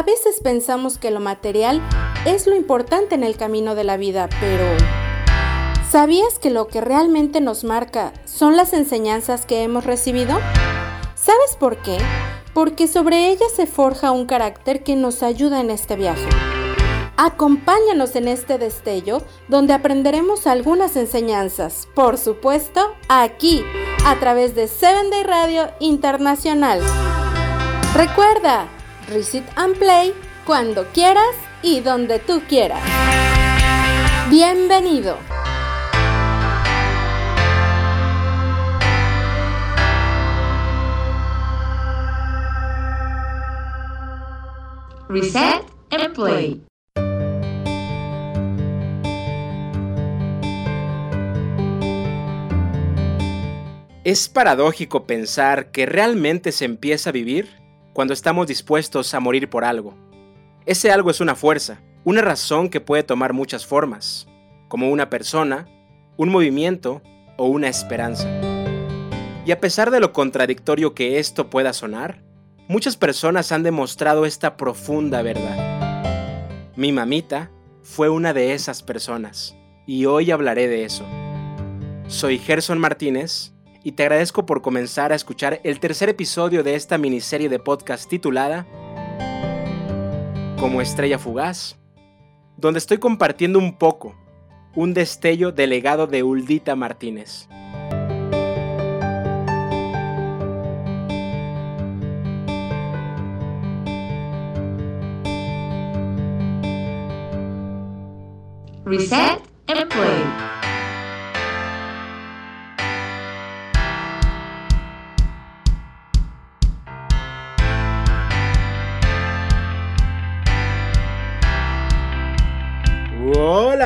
A veces pensamos que lo material es lo importante en el camino de la vida, pero ¿sabías que lo que realmente nos marca son las enseñanzas que hemos recibido? ¿Sabes por qué? Porque sobre ellas se forja un carácter que nos ayuda en este viaje. Acompáñanos en este destello donde aprenderemos algunas enseñanzas, por supuesto, aquí, a través de 7 Day Radio Internacional. Recuerda, Reset and Play cuando quieras y donde tú quieras. Bienvenido. Reset and Play. Es paradójico pensar que realmente se empieza a vivir cuando estamos dispuestos a morir por algo. Ese algo es una fuerza, una razón que puede tomar muchas formas, como una persona, un movimiento o una esperanza. Y a pesar de lo contradictorio que esto pueda sonar, muchas personas han demostrado esta profunda verdad. Mi mamita fue una de esas personas, y hoy hablaré de eso. Soy Gerson Martínez, y te agradezco por comenzar a escuchar el tercer episodio de esta miniserie de podcast titulada Como estrella fugaz, donde estoy compartiendo un poco, un destello del legado de Uldita Martínez. Reset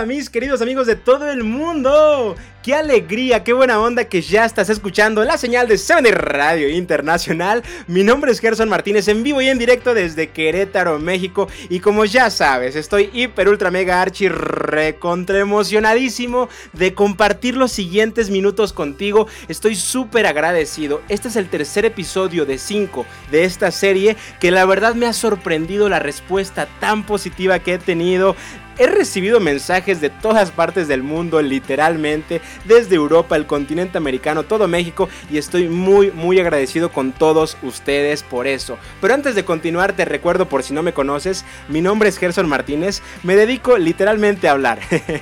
mis queridos amigos de todo el mundo. Qué alegría, qué buena onda que ya estás escuchando la señal de 7 Radio Internacional. Mi nombre es Gerson Martínez en vivo y en directo desde Querétaro, México. Y como ya sabes, estoy hiper ultra mega archi recontra emocionadísimo de compartir los siguientes minutos contigo. Estoy súper agradecido. Este es el tercer episodio de 5 de esta serie que la verdad me ha sorprendido la respuesta tan positiva que he tenido. He recibido mensajes de todas partes del mundo, literalmente, desde Europa, el continente americano, todo México, y estoy muy, muy agradecido con todos ustedes por eso. Pero antes de continuar, te recuerdo por si no me conoces, mi nombre es Gerson Martínez, me dedico literalmente a hablar.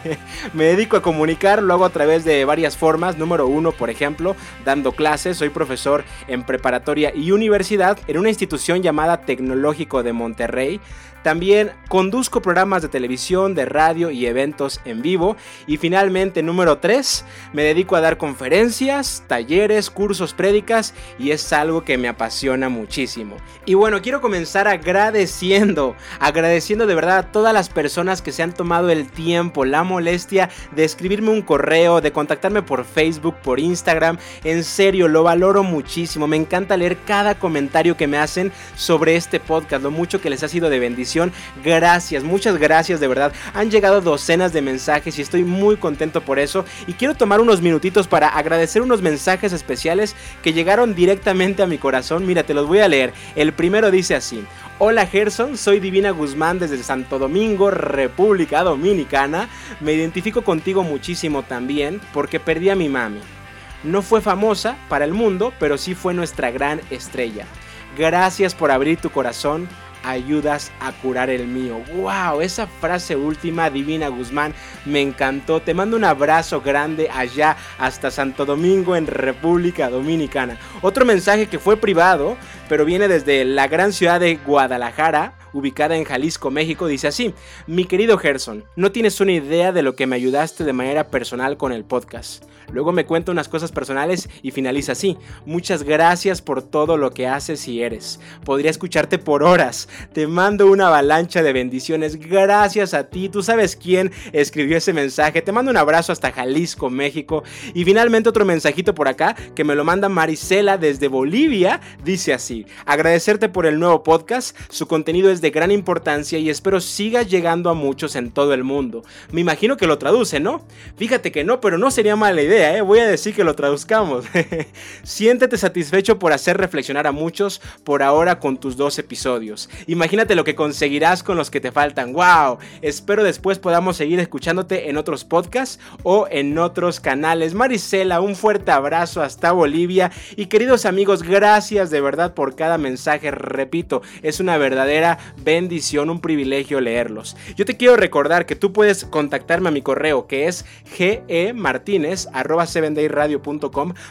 me dedico a comunicar, lo hago a través de varias formas. Número uno, por ejemplo, dando clases, soy profesor en preparatoria y universidad en una institución llamada Tecnológico de Monterrey. También conduzco programas de televisión, de radio y eventos en vivo. Y finalmente, número 3, me dedico a dar conferencias, talleres, cursos, prédicas y es algo que me apasiona muchísimo. Y bueno, quiero comenzar agradeciendo, agradeciendo de verdad a todas las personas que se han tomado el tiempo, la molestia de escribirme un correo, de contactarme por Facebook, por Instagram. En serio, lo valoro muchísimo. Me encanta leer cada comentario que me hacen sobre este podcast, lo mucho que les ha sido de bendición Gracias, muchas gracias de verdad. Han llegado docenas de mensajes y estoy muy contento por eso. Y quiero tomar unos minutitos para agradecer unos mensajes especiales que llegaron directamente a mi corazón. Mira, te los voy a leer. El primero dice así. Hola Gerson, soy Divina Guzmán desde Santo Domingo, República Dominicana. Me identifico contigo muchísimo también porque perdí a mi mami. No fue famosa para el mundo, pero sí fue nuestra gran estrella. Gracias por abrir tu corazón, ayudas a curar el mío. ¡Wow! Esa frase última, Divina Guzmán, me encantó. Te mando un abrazo grande allá hasta Santo Domingo en República Dominicana. Otro mensaje que fue privado, pero viene desde la gran ciudad de Guadalajara ubicada en Jalisco, México, dice así, mi querido Gerson, no tienes una idea de lo que me ayudaste de manera personal con el podcast. Luego me cuenta unas cosas personales y finaliza así, muchas gracias por todo lo que haces y eres. Podría escucharte por horas. Te mando una avalancha de bendiciones. Gracias a ti. Tú sabes quién escribió ese mensaje. Te mando un abrazo hasta Jalisco, México. Y finalmente otro mensajito por acá que me lo manda Marisela desde Bolivia. Dice así, agradecerte por el nuevo podcast. Su contenido es de gran importancia y espero siga llegando a muchos en todo el mundo. Me imagino que lo traduce, ¿no? Fíjate que no, pero no sería mala idea ¿eh? voy a decir que lo traduzcamos. Siéntete satisfecho por hacer reflexionar a muchos por ahora con tus dos episodios. Imagínate lo que conseguirás con los que te faltan. ¡Wow! Espero después podamos seguir escuchándote en otros podcasts o en otros canales. Marisela, un fuerte abrazo hasta Bolivia. Y queridos amigos, gracias de verdad por cada mensaje. Repito, es una verdadera bendición, un privilegio leerlos. Yo te quiero recordar que tú puedes contactarme a mi correo que es gemartinez.com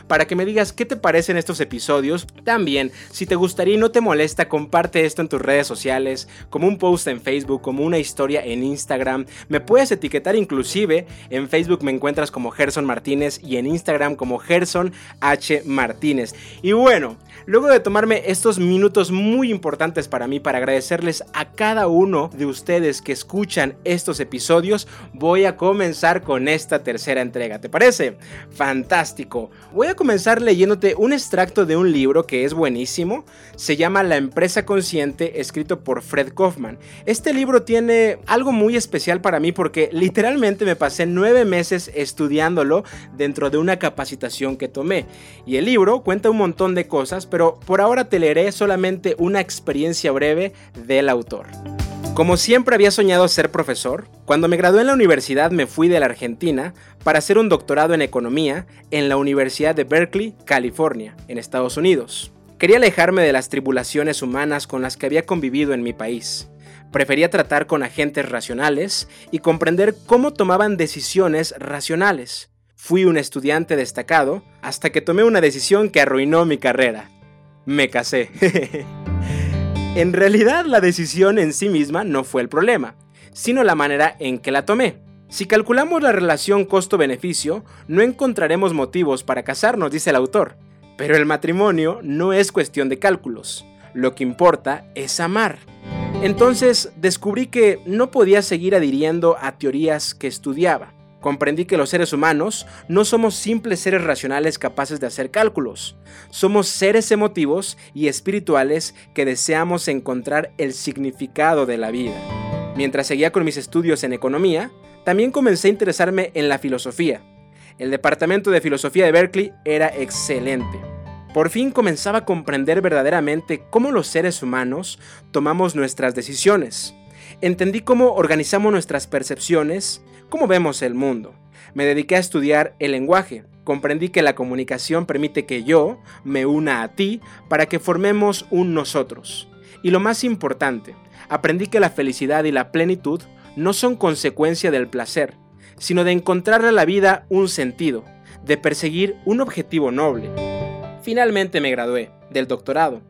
para que me digas qué te parecen estos episodios. También, si te gustaría y no te molesta, comparte esto en tus redes sociales, como un post en Facebook, como una historia en Instagram. Me puedes etiquetar inclusive. En Facebook me encuentras como Gerson Martínez y en Instagram como Gerson H. Martínez. Y bueno, luego de tomarme estos minutos muy importantes para mí para agradecerles a cada uno de ustedes que escuchan estos episodios, voy a comenzar con esta tercera entrega. ¿Te parece? Fantástico. Voy a comenzar leyéndote un extracto de un libro que es buenísimo. Se llama La empresa consciente, escrito por Fred Kaufman. Este libro tiene algo muy especial para mí porque literalmente me pasé nueve meses estudiándolo dentro de una capacitación que tomé. Y el libro cuenta un montón de cosas, pero por ahora te leeré solamente una experiencia breve del autor. Como siempre había soñado ser profesor, cuando me gradué en la universidad me fui de la Argentina para hacer un doctorado en economía en la Universidad de Berkeley, California, en Estados Unidos. Quería alejarme de las tribulaciones humanas con las que había convivido en mi país. Prefería tratar con agentes racionales y comprender cómo tomaban decisiones racionales. Fui un estudiante destacado hasta que tomé una decisión que arruinó mi carrera. Me casé. En realidad la decisión en sí misma no fue el problema, sino la manera en que la tomé. Si calculamos la relación costo-beneficio, no encontraremos motivos para casarnos, dice el autor. Pero el matrimonio no es cuestión de cálculos. Lo que importa es amar. Entonces descubrí que no podía seguir adhiriendo a teorías que estudiaba. Comprendí que los seres humanos no somos simples seres racionales capaces de hacer cálculos. Somos seres emotivos y espirituales que deseamos encontrar el significado de la vida. Mientras seguía con mis estudios en economía, también comencé a interesarme en la filosofía. El departamento de filosofía de Berkeley era excelente. Por fin comenzaba a comprender verdaderamente cómo los seres humanos tomamos nuestras decisiones. Entendí cómo organizamos nuestras percepciones, cómo vemos el mundo. Me dediqué a estudiar el lenguaje. Comprendí que la comunicación permite que yo me una a ti para que formemos un nosotros. Y lo más importante, aprendí que la felicidad y la plenitud no son consecuencia del placer, sino de encontrarle a la vida un sentido, de perseguir un objetivo noble. Finalmente me gradué del doctorado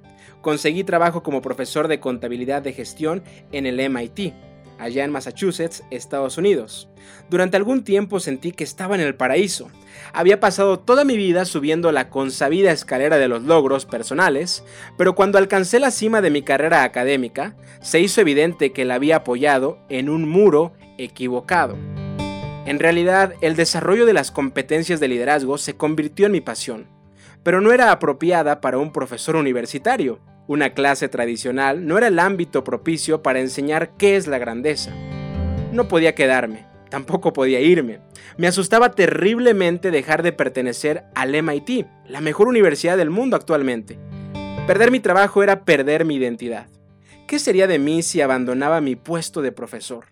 conseguí trabajo como profesor de contabilidad de gestión en el MIT, allá en Massachusetts, Estados Unidos. Durante algún tiempo sentí que estaba en el paraíso. Había pasado toda mi vida subiendo la consabida escalera de los logros personales, pero cuando alcancé la cima de mi carrera académica, se hizo evidente que la había apoyado en un muro equivocado. En realidad, el desarrollo de las competencias de liderazgo se convirtió en mi pasión, pero no era apropiada para un profesor universitario. Una clase tradicional no era el ámbito propicio para enseñar qué es la grandeza. No podía quedarme, tampoco podía irme. Me asustaba terriblemente dejar de pertenecer al MIT, la mejor universidad del mundo actualmente. Perder mi trabajo era perder mi identidad. ¿Qué sería de mí si abandonaba mi puesto de profesor?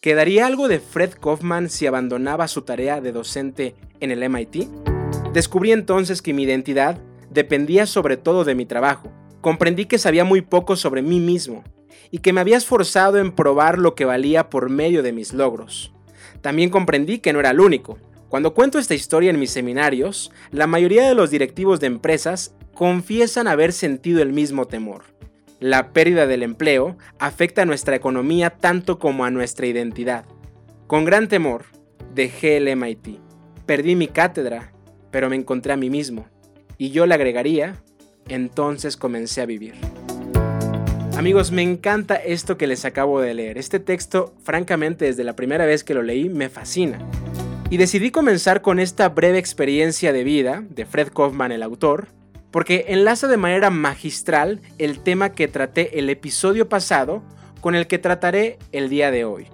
¿Quedaría algo de Fred Kaufman si abandonaba su tarea de docente en el MIT? Descubrí entonces que mi identidad dependía sobre todo de mi trabajo, comprendí que sabía muy poco sobre mí mismo y que me había esforzado en probar lo que valía por medio de mis logros. También comprendí que no era el único. Cuando cuento esta historia en mis seminarios, la mayoría de los directivos de empresas confiesan haber sentido el mismo temor. La pérdida del empleo afecta a nuestra economía tanto como a nuestra identidad. Con gran temor, dejé el MIT. Perdí mi cátedra, pero me encontré a mí mismo. Y yo le agregaría entonces comencé a vivir. Amigos, me encanta esto que les acabo de leer. Este texto, francamente, desde la primera vez que lo leí, me fascina. Y decidí comenzar con esta breve experiencia de vida de Fred Kaufman, el autor, porque enlaza de manera magistral el tema que traté el episodio pasado con el que trataré el día de hoy.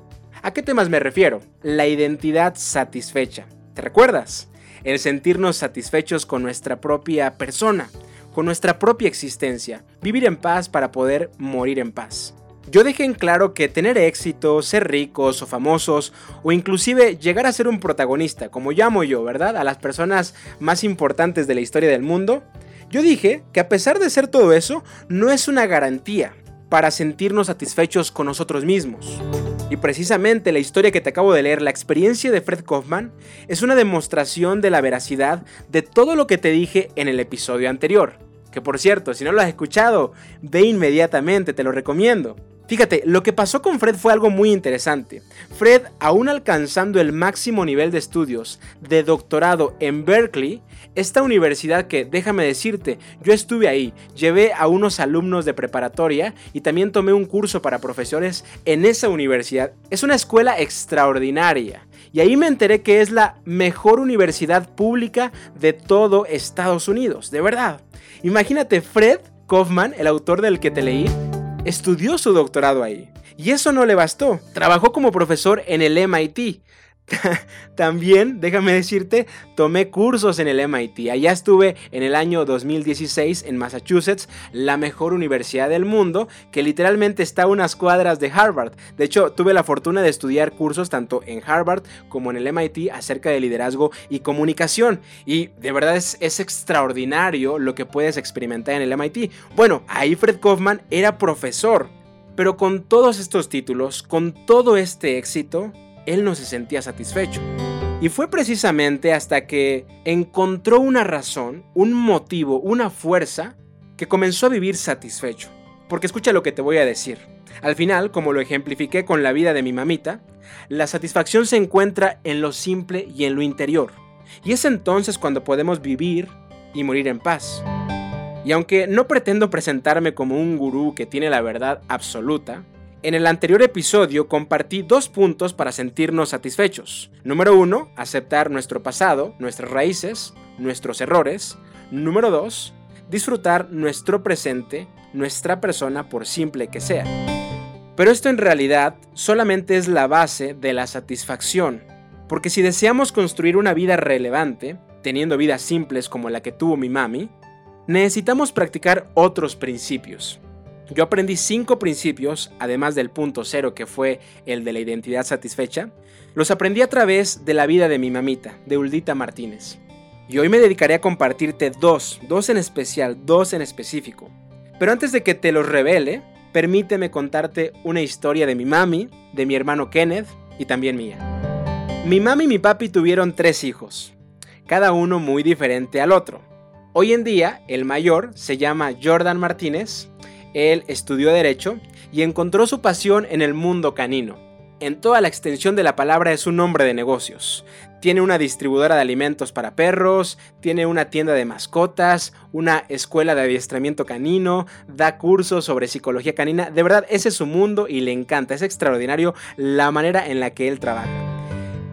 ¿A qué temas me refiero? La identidad satisfecha. ¿Te recuerdas? el sentirnos satisfechos con nuestra propia persona, con nuestra propia existencia, vivir en paz para poder morir en paz. Yo dejé en claro que tener éxito, ser ricos o famosos, o inclusive llegar a ser un protagonista, como llamo yo, ¿verdad? A las personas más importantes de la historia del mundo, yo dije que a pesar de ser todo eso, no es una garantía para sentirnos satisfechos con nosotros mismos. Y precisamente la historia que te acabo de leer, la experiencia de Fred Kaufman, es una demostración de la veracidad de todo lo que te dije en el episodio anterior. Que por cierto, si no lo has escuchado, ve inmediatamente, te lo recomiendo. Fíjate, lo que pasó con Fred fue algo muy interesante. Fred, aún alcanzando el máximo nivel de estudios de doctorado en Berkeley, esta universidad que, déjame decirte, yo estuve ahí, llevé a unos alumnos de preparatoria y también tomé un curso para profesores en esa universidad. Es una escuela extraordinaria. Y ahí me enteré que es la mejor universidad pública de todo Estados Unidos, de verdad. Imagínate, Fred Kaufman, el autor del que te leí, estudió su doctorado ahí. Y eso no le bastó. Trabajó como profesor en el MIT. También, déjame decirte, tomé cursos en el MIT. Allá estuve en el año 2016 en Massachusetts, la mejor universidad del mundo, que literalmente está a unas cuadras de Harvard. De hecho, tuve la fortuna de estudiar cursos tanto en Harvard como en el MIT acerca de liderazgo y comunicación. Y de verdad es, extraordinario lo que puedes experimentar en el MIT. Bueno, ahí Fred Kaufman era profesor. Pero con todos estos títulos, con todo este éxito, él no se sentía satisfecho. Y fue precisamente hasta que encontró una razón, un motivo, una fuerza, que comenzó a vivir satisfecho. Porque escucha lo que te voy a decir. Al final, como lo ejemplifiqué con la vida de mi mamita, la satisfacción se encuentra en lo simple y en lo interior. Y es entonces cuando podemos vivir y morir en paz. Y aunque no pretendo presentarme como un gurú que tiene la verdad absoluta, en el anterior episodio compartí dos puntos para sentirnos satisfechos. Número uno, aceptar nuestro pasado, nuestras raíces, nuestros errores. Número dos, disfrutar nuestro presente, nuestra persona por simple que sea. Pero esto en realidad solamente es la base de la satisfacción, porque si deseamos construir una vida relevante, teniendo vidas simples como la que tuvo mi mami, necesitamos practicar otros principios. Yo aprendí cinco principios, además del punto cero que fue el de la identidad satisfecha. Los aprendí a través de la vida de mi mamita, de Uldita Martínez. Y hoy me dedicaré a compartirte dos, dos en especial, dos en específico. Pero antes de que te los revele, permíteme contarte una historia de mi mami, de mi hermano Kenneth y también mía. Mi mami y mi papi tuvieron tres hijos, cada uno muy diferente al otro. Hoy en día, el mayor se llama Jordan Martínez él estudió derecho y encontró su pasión en el mundo canino. En toda la extensión de la palabra es un hombre de negocios. Tiene una distribuidora de alimentos para perros, tiene una tienda de mascotas, una escuela de adiestramiento canino, da cursos sobre psicología canina. De verdad, ese es su mundo y le encanta. Es extraordinario la manera en la que él trabaja.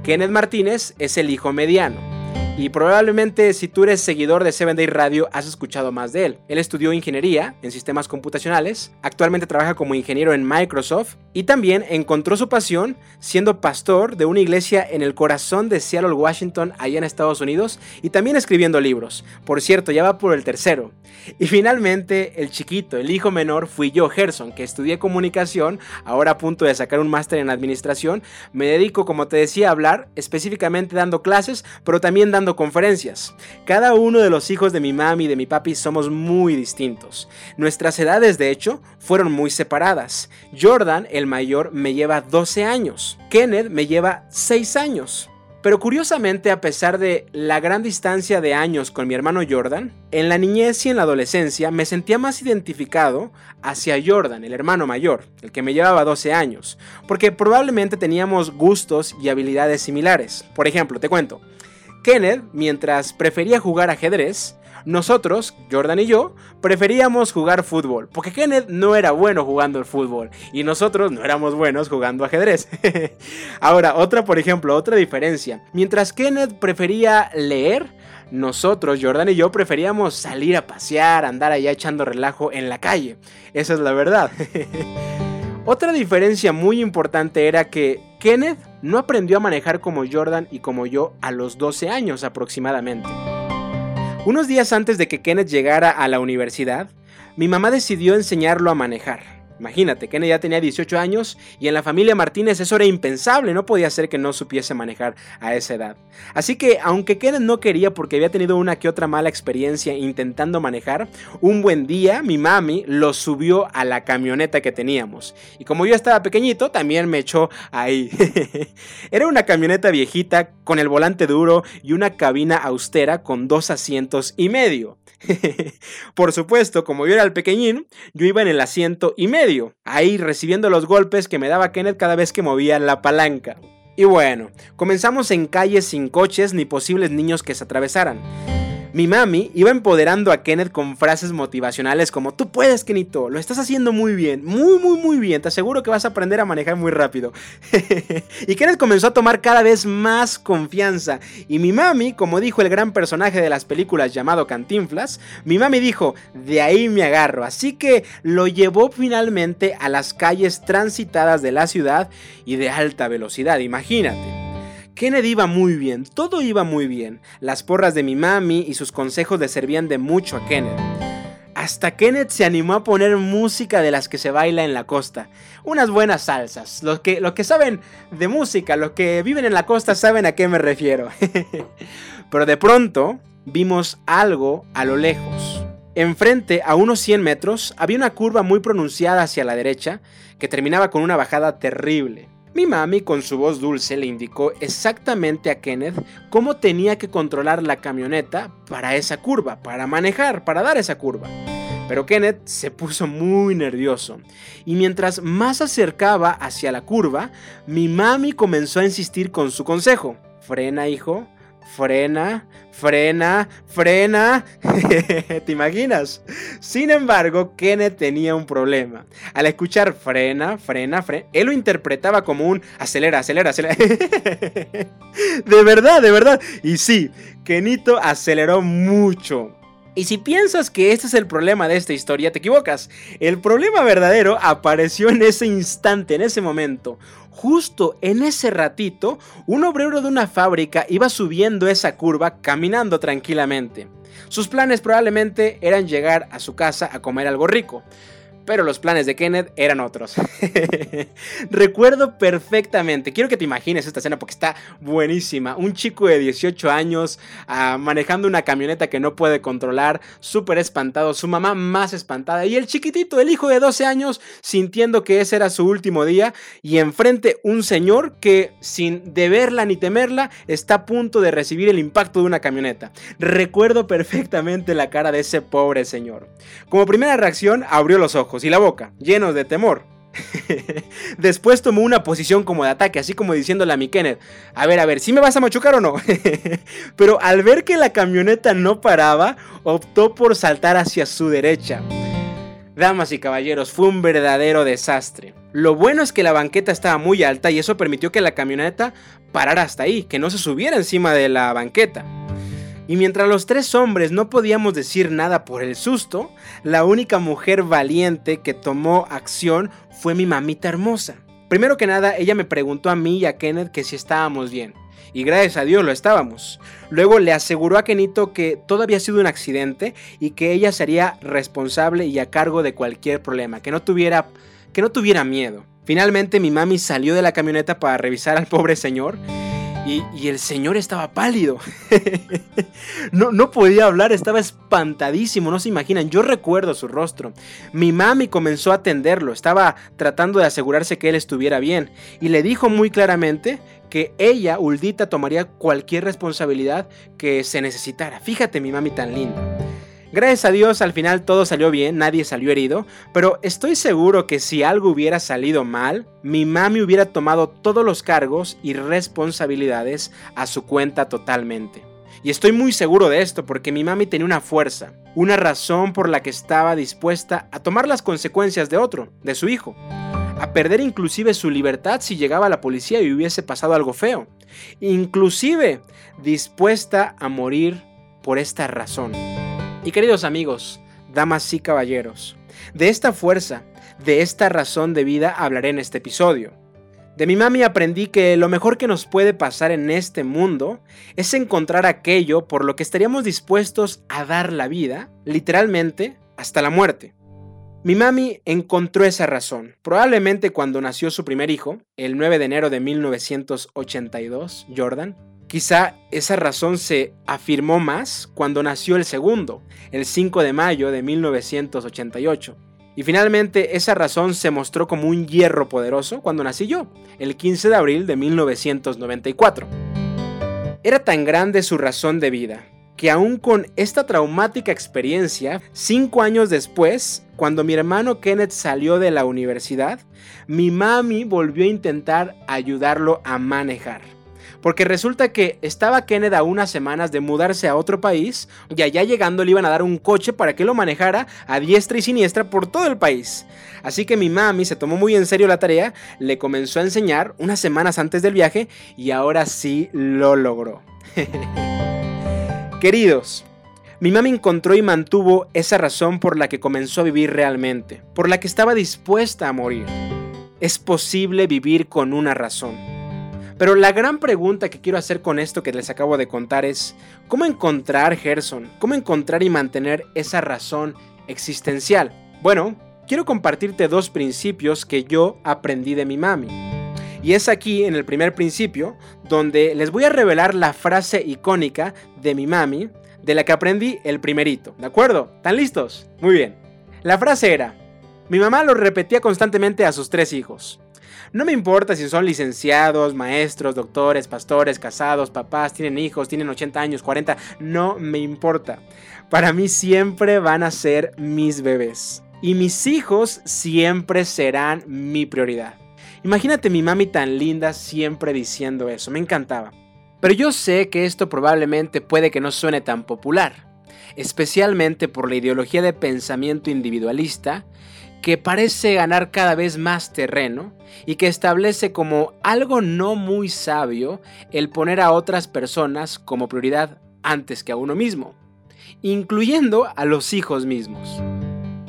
Kenneth Martínez es el hijo mediano y probablemente si tú eres seguidor de 7 Day Radio has escuchado más de él. Él estudió ingeniería en sistemas computacionales, actualmente trabaja como ingeniero en Microsoft y también encontró su pasión siendo pastor de una iglesia en el corazón de Seattle, Washington, allá en Estados Unidos y también escribiendo libros. Por cierto, ya va por el tercero. Y finalmente, el chiquito, el hijo menor, fui yo, Gerson, que estudié comunicación, ahora a punto de sacar un máster en administración. Me dedico, como te decía, a hablar, específicamente dando clases, pero también dando conferencias. Cada uno de los hijos de mi mami y de mi papi somos muy distintos. Nuestras edades, de hecho, fueron muy separadas. Jordan, el mayor, me lleva 12 años. Kenneth me lleva 6 años. Pero curiosamente, a pesar de la gran distancia de años con mi hermano Jordan, en la niñez y en la adolescencia me sentía más identificado hacia Jordan, el hermano mayor, el que me llevaba 12 años, porque probablemente teníamos gustos y habilidades similares. Por ejemplo, te cuento, Kenneth, mientras prefería jugar ajedrez, nosotros, Jordan y yo, preferíamos jugar fútbol, porque Kenneth no era bueno jugando el fútbol y nosotros no éramos buenos jugando ajedrez. Ahora, otra, por ejemplo, otra diferencia. Mientras Kenneth prefería leer, nosotros, Jordan y yo, preferíamos salir a pasear, andar allá echando relajo en la calle. Esa es la verdad. Otra diferencia muy importante era que Kenneth no aprendió a manejar como Jordan y como yo a los 12 años aproximadamente. Unos días antes de que Kenneth llegara a la universidad, mi mamá decidió enseñarlo a manejar. Imagínate, Kenneth ya tenía 18 años y en la familia Martínez eso era impensable, no podía ser que no supiese manejar a esa edad. Así que, aunque Kenneth no quería porque había tenido una que otra mala experiencia intentando manejar, un buen día mi mami lo subió a la camioneta que teníamos. Y como yo estaba pequeñito, también me echó ahí. era una camioneta viejita con el volante duro y una cabina austera con dos asientos y medio. Por supuesto, como yo era el pequeñín, yo iba en el asiento y medio, ahí recibiendo los golpes que me daba Kenneth cada vez que movía la palanca. Y bueno, comenzamos en calles sin coches ni posibles niños que se atravesaran. Mi mami iba empoderando a Kenneth con frases motivacionales como tú puedes, Kenito, lo estás haciendo muy bien, muy, muy, muy bien, te aseguro que vas a aprender a manejar muy rápido. y Kenneth comenzó a tomar cada vez más confianza. Y mi mami, como dijo el gran personaje de las películas llamado Cantinflas, mi mami dijo, de ahí me agarro. Así que lo llevó finalmente a las calles transitadas de la ciudad y de alta velocidad, imagínate. Kennedy iba muy bien, todo iba muy bien. Las porras de mi mami y sus consejos le servían de mucho a Kenneth. Hasta Kenneth se animó a poner música de las que se baila en la costa. Unas buenas salsas. Los que, que saben de música, los que viven en la costa saben a qué me refiero. Pero de pronto vimos algo a lo lejos. Enfrente, a unos 100 metros, había una curva muy pronunciada hacia la derecha que terminaba con una bajada terrible. Mi mami con su voz dulce le indicó exactamente a Kenneth cómo tenía que controlar la camioneta para esa curva, para manejar, para dar esa curva. Pero Kenneth se puso muy nervioso y mientras más acercaba hacia la curva, mi mami comenzó a insistir con su consejo. Frena, hijo, frena, frena, frena. ¿Te imaginas? Sin embargo, Kenneth tenía un problema. Al escuchar frena, frena, frena, él lo interpretaba como un acelera, acelera, acelera. de verdad, de verdad. Y sí, Kenito aceleró mucho. Y si piensas que este es el problema de esta historia, te equivocas. El problema verdadero apareció en ese instante, en ese momento. Justo en ese ratito, un obrero de una fábrica iba subiendo esa curva caminando tranquilamente. Sus planes probablemente eran llegar a su casa a comer algo rico pero los planes de Kenneth eran otros. Recuerdo perfectamente, quiero que te imagines esta escena porque está buenísima. Un chico de 18 años ah, manejando una camioneta que no puede controlar, súper espantado, su mamá más espantada y el chiquitito, el hijo de 12 años, sintiendo que ese era su último día y enfrente un señor que sin deberla ni temerla está a punto de recibir el impacto de una camioneta. Recuerdo perfectamente la cara de ese pobre señor. Como primera reacción abrió los ojos y la boca, llenos de temor. Después tomó una posición como de ataque, así como diciéndole a mi Kenneth, a ver, a ver, ¿si me vas a machucar o no? Pero al ver que la camioneta no paraba, optó por saltar hacia su derecha. Damas y caballeros, fue un verdadero desastre. Lo bueno es que la banqueta estaba muy alta y eso permitió que la camioneta parara hasta ahí, que no se subiera encima de la banqueta. Y mientras los tres hombres no podíamos decir nada por el susto, la única mujer valiente que tomó acción fue mi mamita hermosa. Primero que nada, ella me preguntó a mí y a Kenneth que si estábamos bien. Y gracias a Dios lo estábamos. Luego le aseguró a Kenito que todo había sido un accidente y que ella sería responsable y a cargo de cualquier problema, que no tuviera, que no tuviera miedo. Finalmente mi mami salió de la camioneta para revisar al pobre señor y, el señor estaba pálido. no, no podía hablar, estaba espantadísimo, no se imaginan. Yo recuerdo su rostro. Mi mami comenzó a atenderlo, estaba tratando de asegurarse que él estuviera bien. Y le dijo muy claramente que ella, Uldita, tomaría cualquier responsabilidad que se necesitara. Fíjate mi mami tan linda. Gracias a Dios al final todo salió bien, nadie salió herido, pero estoy seguro que si algo hubiera salido mal, mi mami hubiera tomado todos los cargos y responsabilidades a su cuenta totalmente. Y estoy muy seguro de esto porque mi mami tenía una fuerza, una razón por la que estaba dispuesta a tomar las consecuencias de otro, de su hijo, a perder inclusive su libertad si llegaba la policía y hubiese pasado algo feo, inclusive dispuesta a morir por esta razón. Y queridos amigos, damas y caballeros, de esta fuerza, de esta razón de vida hablaré en este episodio. De mi mami aprendí que lo mejor que nos puede pasar en este mundo es encontrar aquello por lo que estaríamos dispuestos a dar la vida, literalmente, hasta la muerte. Mi mami encontró esa razón, probablemente cuando nació su primer hijo, el 9 de enero de 1982, Jordan. Quizá esa razón se afirmó más cuando nació el segundo, el 5 de mayo de 1988. Y finalmente esa razón se mostró como un hierro poderoso cuando nací yo, el 15 de abril de 1994. Era tan grande su razón de vida, que aún con esta traumática experiencia, cinco años después, cuando mi hermano Kenneth salió de la universidad, mi mami volvió a intentar ayudarlo a manejar. Porque resulta que estaba Kenneth a unas semanas de mudarse a otro país y allá llegando le iban a dar un coche para que lo manejara a diestra y siniestra por todo el país. Así que mi mami se tomó muy en serio la tarea, le comenzó a enseñar unas semanas antes del viaje y ahora sí lo logró. Queridos, mi mami encontró y mantuvo esa razón por la que comenzó a vivir realmente, por la que estaba dispuesta a morir. Es posible vivir con una razón. Pero la gran pregunta que quiero hacer con esto que les acabo de contar es, ¿cómo encontrar, Gerson? ¿Cómo encontrar y mantener esa razón existencial? Bueno, quiero compartirte dos principios que yo aprendí de mi mami. Y es aquí, en el primer principio, donde les voy a revelar la frase icónica de mi mami, de la que aprendí el primerito, ¿de acuerdo? ¿Están listos? Muy bien. La frase era, mi mamá lo repetía constantemente a sus tres hijos. No me importa si son licenciados, maestros, doctores, pastores, casados, papás, tienen hijos, tienen 80 años, 40, no me importa. Para mí siempre van a ser mis bebés. Y mis hijos siempre serán mi prioridad. Imagínate mi mami tan linda siempre diciendo eso, me encantaba. Pero yo sé que esto probablemente puede que no suene tan popular, especialmente por la ideología de pensamiento individualista que parece ganar cada vez más terreno y que establece como algo no muy sabio el poner a otras personas como prioridad antes que a uno mismo, incluyendo a los hijos mismos.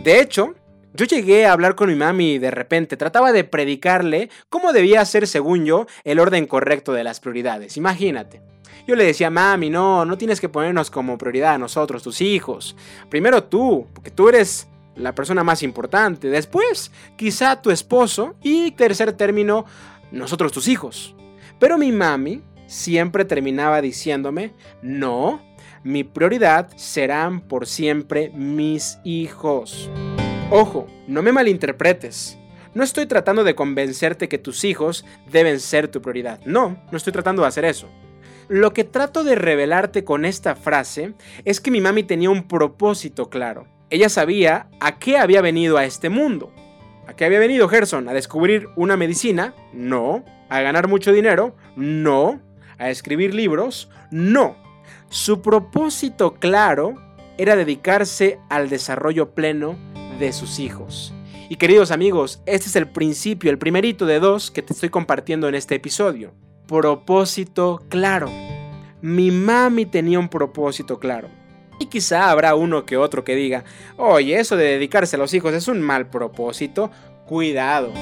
De hecho, yo llegué a hablar con mi mami y de repente trataba de predicarle cómo debía ser, según yo, el orden correcto de las prioridades. Imagínate. Yo le decía, mami, no, no tienes que ponernos como prioridad a nosotros, tus hijos. Primero tú, porque tú eres la persona más importante. Después, quizá tu esposo. Y tercer término, nosotros tus hijos. Pero mi mami siempre terminaba diciéndome, no, mi prioridad serán por siempre mis hijos. Ojo, no me malinterpretes. No estoy tratando de convencerte que tus hijos deben ser tu prioridad. No, no estoy tratando de hacer eso. Lo que trato de revelarte con esta frase es que mi mami tenía un propósito claro. Ella sabía a qué había venido a este mundo. ¿A qué había venido Gerson? ¿A descubrir una medicina? No. ¿A ganar mucho dinero? No. ¿A escribir libros? No. Su propósito claro era dedicarse al desarrollo pleno de sus hijos. Y queridos amigos, este es el principio, el primerito de dos que te estoy compartiendo en este episodio. Propósito claro. Mi mami tenía un propósito claro. Y quizá habrá uno que otro que diga, oye, eso de dedicarse a los hijos es un mal propósito. Cuidado,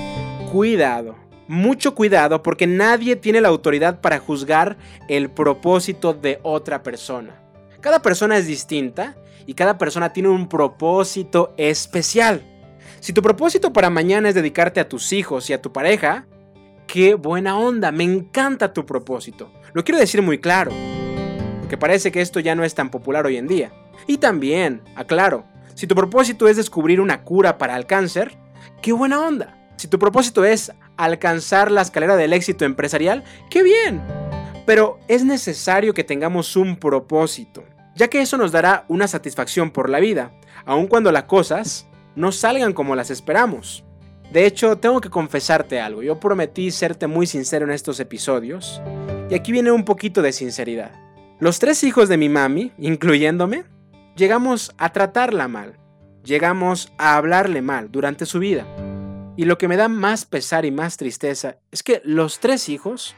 cuidado, mucho cuidado porque nadie tiene la autoridad para juzgar el propósito de otra persona. Cada persona es distinta y cada persona tiene un propósito especial. Si tu propósito para mañana es dedicarte a tus hijos y a tu pareja, qué buena onda, me encanta tu propósito. Lo quiero decir muy claro, parece que esto ya no es tan popular hoy en día. Y también, aclaro, si tu propósito es descubrir una cura para el cáncer, qué buena onda. Si tu propósito es alcanzar la escalera del éxito empresarial, qué bien. Pero es necesario que tengamos un propósito ya que eso nos dará una satisfacción por la vida, aun cuando las cosas no salgan como las esperamos. De hecho, tengo que confesarte algo, yo prometí serte muy sincero en estos episodios, y aquí viene un poquito de sinceridad. Los tres hijos de mi mami, incluyéndome, llegamos a tratarla mal, llegamos a hablarle mal durante su vida. Y lo que me da más pesar y más tristeza es que los tres hijos,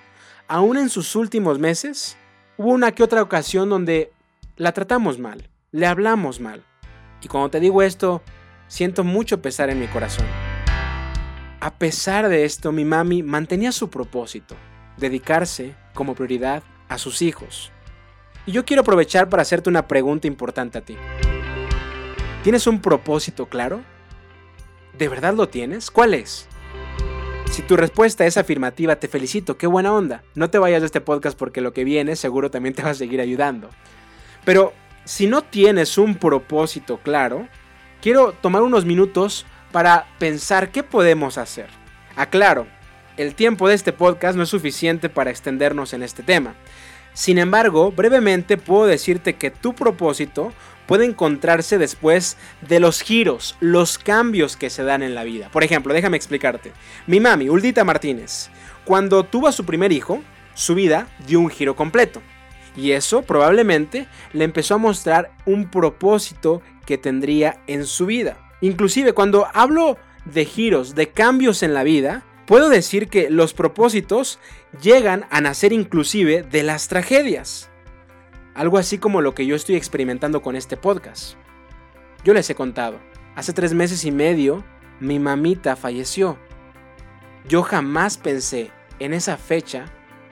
aún en sus últimos meses, hubo una que otra ocasión donde la tratamos mal, le hablamos mal. Y cuando te digo esto, siento mucho pesar en mi corazón. a pesar de esto, mi mami mantenía su propósito, dedicarse como prioridad a sus hijos. Y yo quiero aprovechar para hacerte una pregunta importante a ti. ¿Tienes un propósito claro? ¿De verdad lo tienes? ¿Cuál es? Si tu respuesta es afirmativa, te felicito, qué buena onda. No te vayas de este podcast porque lo que viene seguro también te va a seguir ayudando. Pero si no tienes un propósito claro, quiero tomar unos minutos para pensar qué podemos hacer. Aclaro, el tiempo de este podcast no es suficiente para extendernos en este tema. Sin embargo, brevemente puedo decirte que tu propósito puede encontrarse después de los giros, los cambios que se dan en la vida. Por ejemplo, déjame explicarte. Mi mami, Uldita Martínez, cuando tuvo a su primer hijo, su vida dio un giro completo. Y eso probablemente le empezó a mostrar un propósito que tendría en su vida. Inclusive cuando hablo de giros, de cambios en la vida, puedo decir que los propósitos llegan a nacer inclusive de las tragedias. Algo así como lo que yo estoy experimentando con este podcast. Yo les he contado, hace tres meses y medio mi mamita falleció. Yo jamás pensé en esa fecha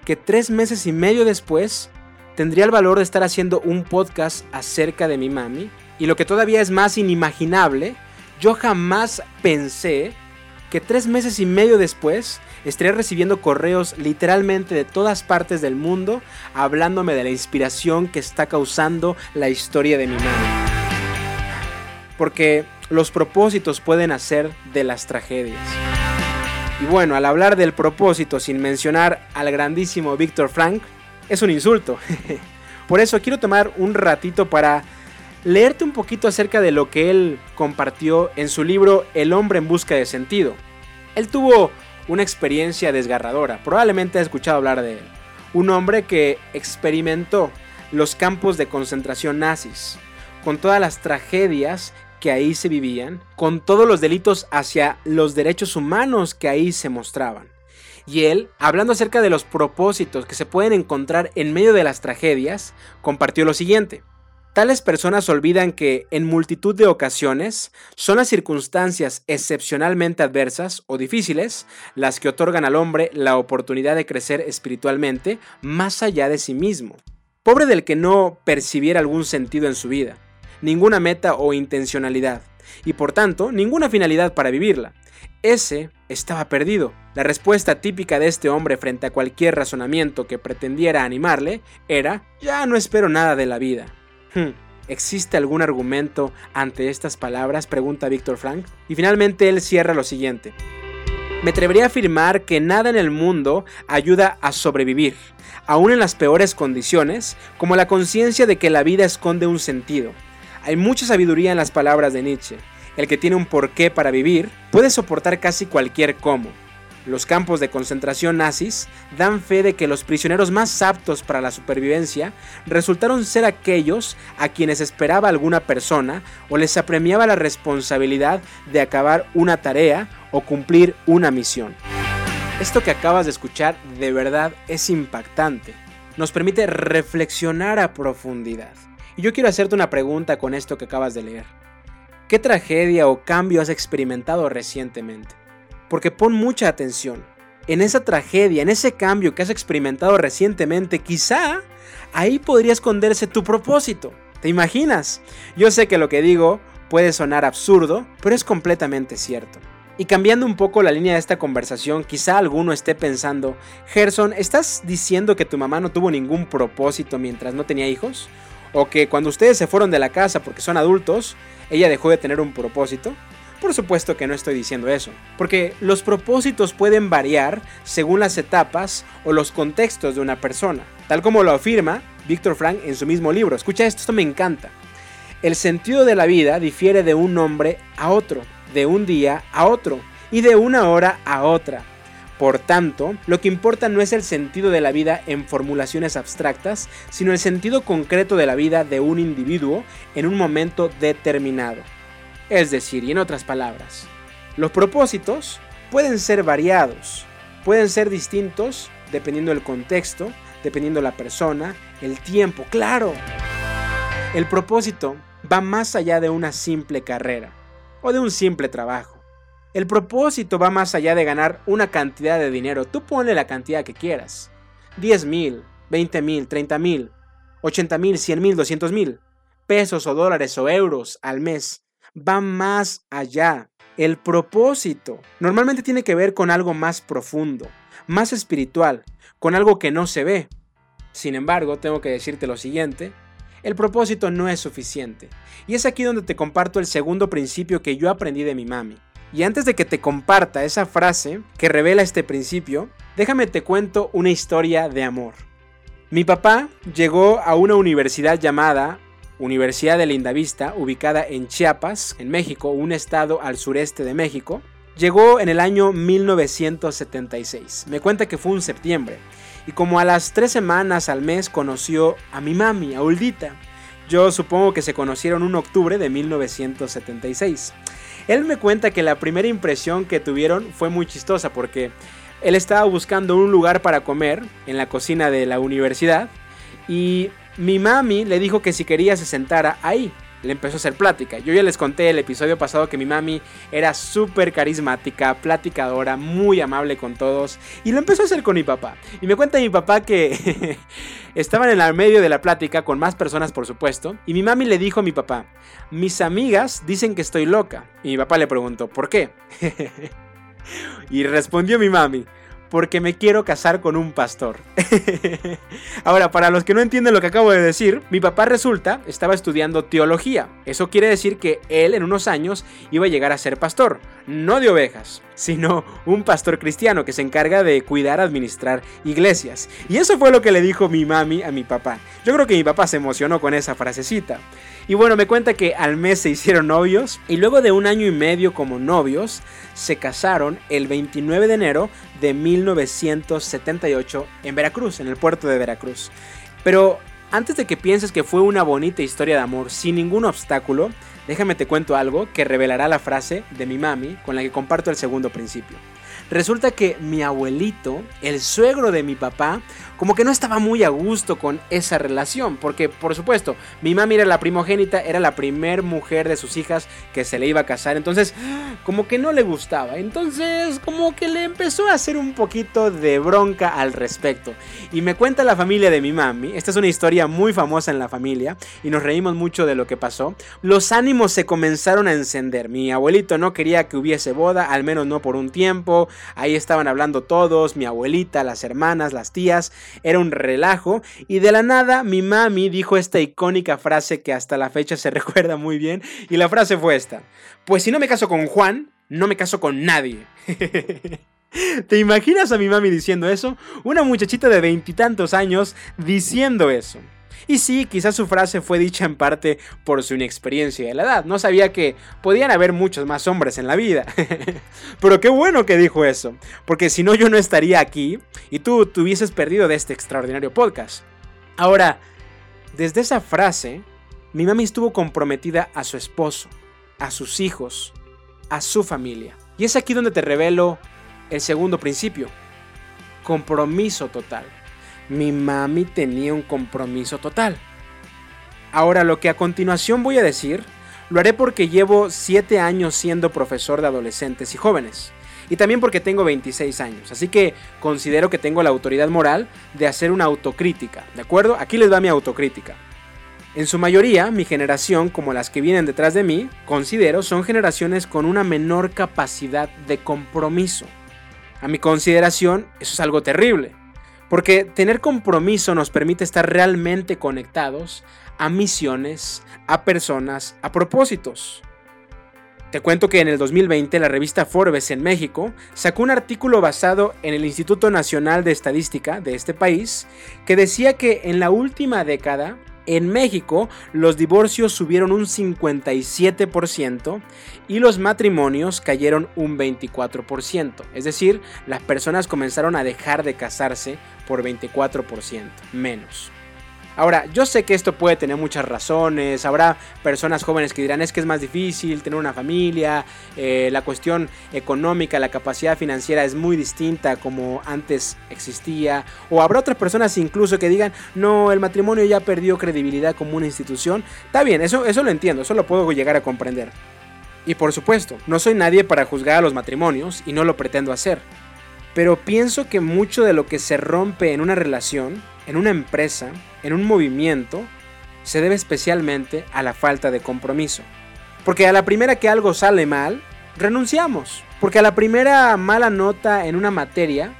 que tres meses y medio después tendría el valor de estar haciendo un podcast acerca de mi mami. Y lo que todavía es más inimaginable, yo jamás pensé que tres meses y medio después estaría recibiendo correos literalmente de todas partes del mundo hablándome de la inspiración que está causando la historia de mi madre. Porque los propósitos pueden hacer de las tragedias. Y bueno, al hablar del propósito sin mencionar al grandísimo Víctor Frank, es un insulto. Por eso quiero tomar un ratito para leerte un poquito acerca de lo que él compartió en su libro El hombre en busca de sentido. Él tuvo una experiencia desgarradora, probablemente has escuchado hablar de él. Un hombre que experimentó los campos de concentración nazis, con todas las tragedias que ahí se vivían, con todos los delitos hacia los derechos humanos que ahí se mostraban. Y él, hablando acerca de los propósitos que se pueden encontrar en medio de las tragedias, compartió lo siguiente. Tales personas olvidan que, en multitud de ocasiones, son las circunstancias excepcionalmente adversas o difíciles las que otorgan al hombre la oportunidad de crecer espiritualmente más allá de sí mismo. Pobre del que no percibiera algún sentido en su vida, ninguna meta o intencionalidad, y por tanto ninguna finalidad para vivirla. Ese estaba perdido. La respuesta típica de este hombre frente a cualquier razonamiento que pretendiera animarle era, ya no espero nada de la vida. Hmm, ¿Existe algún argumento ante estas palabras? Pregunta Víctor Frank. Y finalmente él cierra lo siguiente. Me atrevería a afirmar que nada en el mundo ayuda a sobrevivir, aún en las peores condiciones, como la conciencia de que la vida esconde un sentido. Hay mucha sabiduría en las palabras de Nietzsche. El que tiene un porqué para vivir puede soportar casi cualquier cómo. Los campos de concentración nazis dan fe de que los prisioneros más aptos para la supervivencia resultaron ser aquellos a quienes esperaba alguna persona o les apremiaba la responsabilidad de acabar una tarea o cumplir una misión. Esto que acabas de escuchar de verdad es impactante. Nos permite reflexionar a profundidad. Y yo quiero hacerte una pregunta con esto que acabas de leer. ¿Qué tragedia o cambio has experimentado recientemente? Porque pon mucha atención. En esa tragedia, en ese cambio que has experimentado recientemente, quizá ahí podría esconderse tu propósito. ¿Te imaginas? Yo sé que lo que digo puede sonar absurdo, pero es completamente cierto. Y cambiando un poco la línea de esta conversación, quizá alguno esté pensando, Gerson, ¿estás diciendo que tu mamá no tuvo ningún propósito mientras no tenía hijos? ¿O que cuando ustedes se fueron de la casa porque son adultos, ella dejó de tener un propósito? Por supuesto que no estoy diciendo eso, porque los propósitos pueden variar según las etapas o los contextos de una persona, tal como lo afirma Víctor Frank en su mismo libro. Escucha esto, esto me encanta. El sentido de la vida difiere de un hombre a otro, de un día a otro y de una hora a otra. Por tanto, lo que importa no es el sentido de la vida en formulaciones abstractas, sino el sentido concreto de la vida de un individuo en un momento determinado. Es decir, y en otras palabras, los propósitos pueden ser variados, pueden ser distintos dependiendo del contexto, dependiendo de la persona, el tiempo, claro. El propósito va más allá de una simple carrera o de un simple trabajo. El propósito va más allá de ganar una cantidad de dinero. Tú ponle la cantidad que quieras. 10 mil, 20 mil, 30 mil, 80 mil, 100 mil, 200 mil pesos o dólares o euros al mes. Va más allá. El propósito normalmente tiene que ver con algo más profundo, más espiritual, con algo que no se ve. Sin embargo, tengo que decirte lo siguiente, el propósito no es suficiente. Y es aquí donde te comparto el segundo principio que yo aprendí de mi mami. Y antes de que te comparta esa frase que revela este principio, déjame te cuento una historia de amor. Mi papá llegó a una universidad llamada Universidad de Lindavista, ubicada en Chiapas, en México, un estado al sureste de México, llegó en el año 1976. Me cuenta que fue un septiembre. Y como a las tres semanas al mes conoció a mi mami, a Uldita. Yo supongo que se conocieron un octubre de 1976. Él me cuenta que la primera impresión que tuvieron fue muy chistosa porque él estaba buscando un lugar para comer en la cocina de la universidad y mi mami le dijo que si quería se sentara ahí. Le empezó a hacer plática. Yo ya les conté el episodio pasado que mi mami era súper carismática, platicadora, muy amable con todos. Y lo empezó a hacer con mi papá. Y me cuenta mi papá que estaban en el medio de la plática con más personas, por supuesto. Y mi mami le dijo a mi papá, mis amigas dicen que estoy loca. Y mi papá le preguntó, ¿por qué? y respondió mi mami, porque me quiero casar con un pastor. Ahora, para los que no entienden lo que acabo de decir, mi papá resulta estaba estudiando teología. Eso quiere decir que él en unos años iba a llegar a ser pastor, no de ovejas, sino un pastor cristiano que se encarga de cuidar, administrar iglesias. Y eso fue lo que le dijo mi mami a mi papá. Yo creo que mi papá se emocionó con esa frasecita. Y bueno, me cuenta que al mes se hicieron novios y luego de un año y medio como novios, se casaron el 29 de enero de 1978 en Veracruz, en el puerto de Veracruz. Pero antes de que pienses que fue una bonita historia de amor sin ningún obstáculo, déjame te cuento algo que revelará la frase de mi mami con la que comparto el segundo principio. Resulta que mi abuelito, el suegro de mi papá, como que no estaba muy a gusto con esa relación, porque por supuesto, mi mami era la primogénita, era la primer mujer de sus hijas que se le iba a casar, entonces como que no le gustaba, entonces como que le empezó a hacer un poquito de bronca al respecto. Y me cuenta la familia de mi mami, esta es una historia muy famosa en la familia y nos reímos mucho de lo que pasó, los ánimos se comenzaron a encender, mi abuelito no quería que hubiese boda, al menos no por un tiempo, ahí estaban hablando todos, mi abuelita, las hermanas, las tías, era un relajo y de la nada mi mami dijo esta icónica frase que hasta la fecha se recuerda muy bien y la frase fue esta, pues si no me caso con Juan, no me caso con nadie. ¿Te imaginas a mi mami diciendo eso? Una muchachita de veintitantos años diciendo eso. Y sí, quizás su frase fue dicha en parte por su inexperiencia de la edad. No sabía que podían haber muchos más hombres en la vida. Pero qué bueno que dijo eso, porque si no yo no estaría aquí y tú te hubieses perdido de este extraordinario podcast. Ahora, desde esa frase, mi mami estuvo comprometida a su esposo, a sus hijos, a su familia. Y es aquí donde te revelo el segundo principio, compromiso total mi mami tenía un compromiso total. Ahora lo que a continuación voy a decir, lo haré porque llevo 7 años siendo profesor de adolescentes y jóvenes. Y también porque tengo 26 años, así que considero que tengo la autoridad moral de hacer una autocrítica, ¿de acuerdo? Aquí les va mi autocrítica. En su mayoría, mi generación, como las que vienen detrás de mí, considero son generaciones con una menor capacidad de compromiso. A mi consideración, eso es algo terrible. Porque tener compromiso nos permite estar realmente conectados a misiones, a personas, a propósitos. Te cuento que en el 2020 la revista Forbes en México sacó un artículo basado en el Instituto Nacional de Estadística de este país que decía que en la última década en México los divorcios subieron un 57% y los matrimonios cayeron un 24%. Es decir, las personas comenzaron a dejar de casarse por 24% menos. Ahora, yo sé que esto puede tener muchas razones, habrá personas jóvenes que dirán es que es más difícil tener una familia, eh, la cuestión económica, la capacidad financiera es muy distinta como antes existía, o habrá otras personas incluso que digan, no, el matrimonio ya perdió credibilidad como una institución. Está bien, eso, eso lo entiendo, eso lo puedo llegar a comprender. Y por supuesto, no soy nadie para juzgar a los matrimonios y no lo pretendo hacer. Pero pienso que mucho de lo que se rompe en una relación, en una empresa, en un movimiento, se debe especialmente a la falta de compromiso. Porque a la primera que algo sale mal, renunciamos. Porque a la primera mala nota en una materia,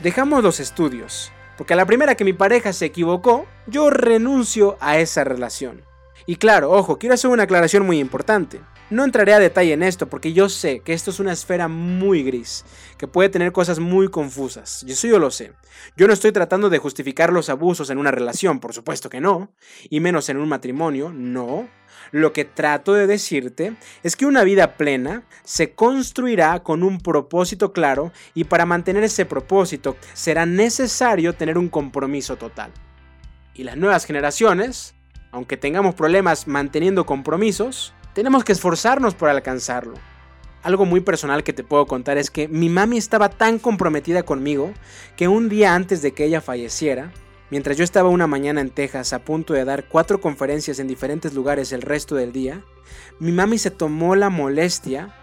dejamos los estudios. Porque a la primera que mi pareja se equivocó, yo renuncio a esa relación. Y claro, ojo, quiero hacer una aclaración muy importante. No entraré a detalle en esto porque yo sé que esto es una esfera muy gris, que puede tener cosas muy confusas. Y eso yo lo sé. Yo no estoy tratando de justificar los abusos en una relación, por supuesto que no, y menos en un matrimonio, no. Lo que trato de decirte es que una vida plena se construirá con un propósito claro y para mantener ese propósito será necesario tener un compromiso total. Y las nuevas generaciones, aunque tengamos problemas manteniendo compromisos, tenemos que esforzarnos por alcanzarlo. Algo muy personal que te puedo contar es que mi mami estaba tan comprometida conmigo que un día antes de que ella falleciera, mientras yo estaba una mañana en Texas a punto de dar cuatro conferencias en diferentes lugares el resto del día, mi mami se tomó la molestia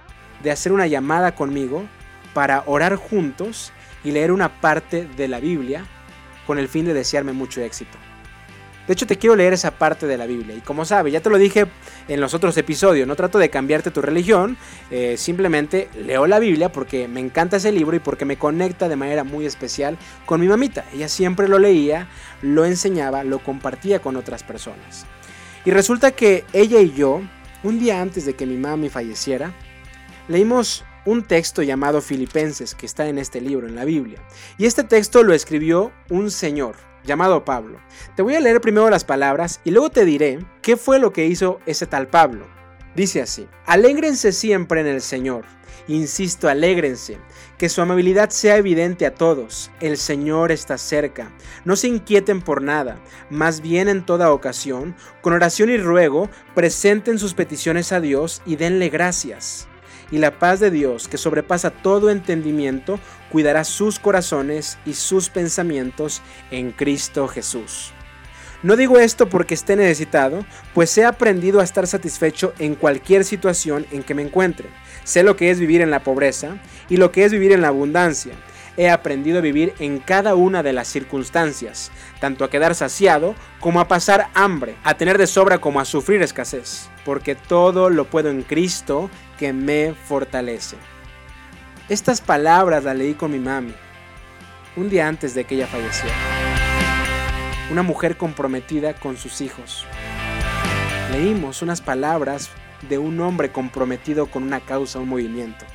de hacer una llamada conmigo para orar juntos y leer una parte de la Biblia con el fin de desearme mucho éxito. De hecho, te quiero leer esa parte de la Biblia. Y como sabes, ya te lo dije en los otros episodios, no trato de cambiarte tu religión, eh, simplemente leo la Biblia porque me encanta ese libro y porque me conecta de manera muy especial con mi mamita. Ella siempre lo leía, lo enseñaba, lo compartía con otras personas. Y resulta que ella y yo, un día antes de que mi mami falleciera, leímos un texto llamado Filipenses que está en este libro, en la Biblia. Y este texto lo escribió un señor llamado Pablo. Te voy a leer primero las palabras y luego te diré qué fue lo que hizo ese tal Pablo. Dice así, alégrense siempre en el Señor. Insisto, alégrense, que su amabilidad sea evidente a todos. El Señor está cerca. No se inquieten por nada, más bien en toda ocasión, con oración y ruego, presenten sus peticiones a Dios y denle gracias y la paz de Dios, que sobrepasa todo entendimiento, cuidará sus corazones y sus pensamientos en Cristo Jesús. No digo esto porque esté necesitado, pues he aprendido a estar satisfecho en cualquier situación en que me encuentre. Sé lo que es vivir en la pobreza y lo que es vivir en la abundancia. He aprendido a vivir en cada una de las circunstancias, tanto a quedar saciado como a pasar hambre, a tener de sobra como a sufrir escasez, porque todo lo puedo en Cristo que me fortalece. Estas palabras las leí con mi mami, un día antes de que ella falleciera. Una mujer comprometida con sus hijos. Leímos unas palabras de un hombre comprometido con una causa, un movimiento.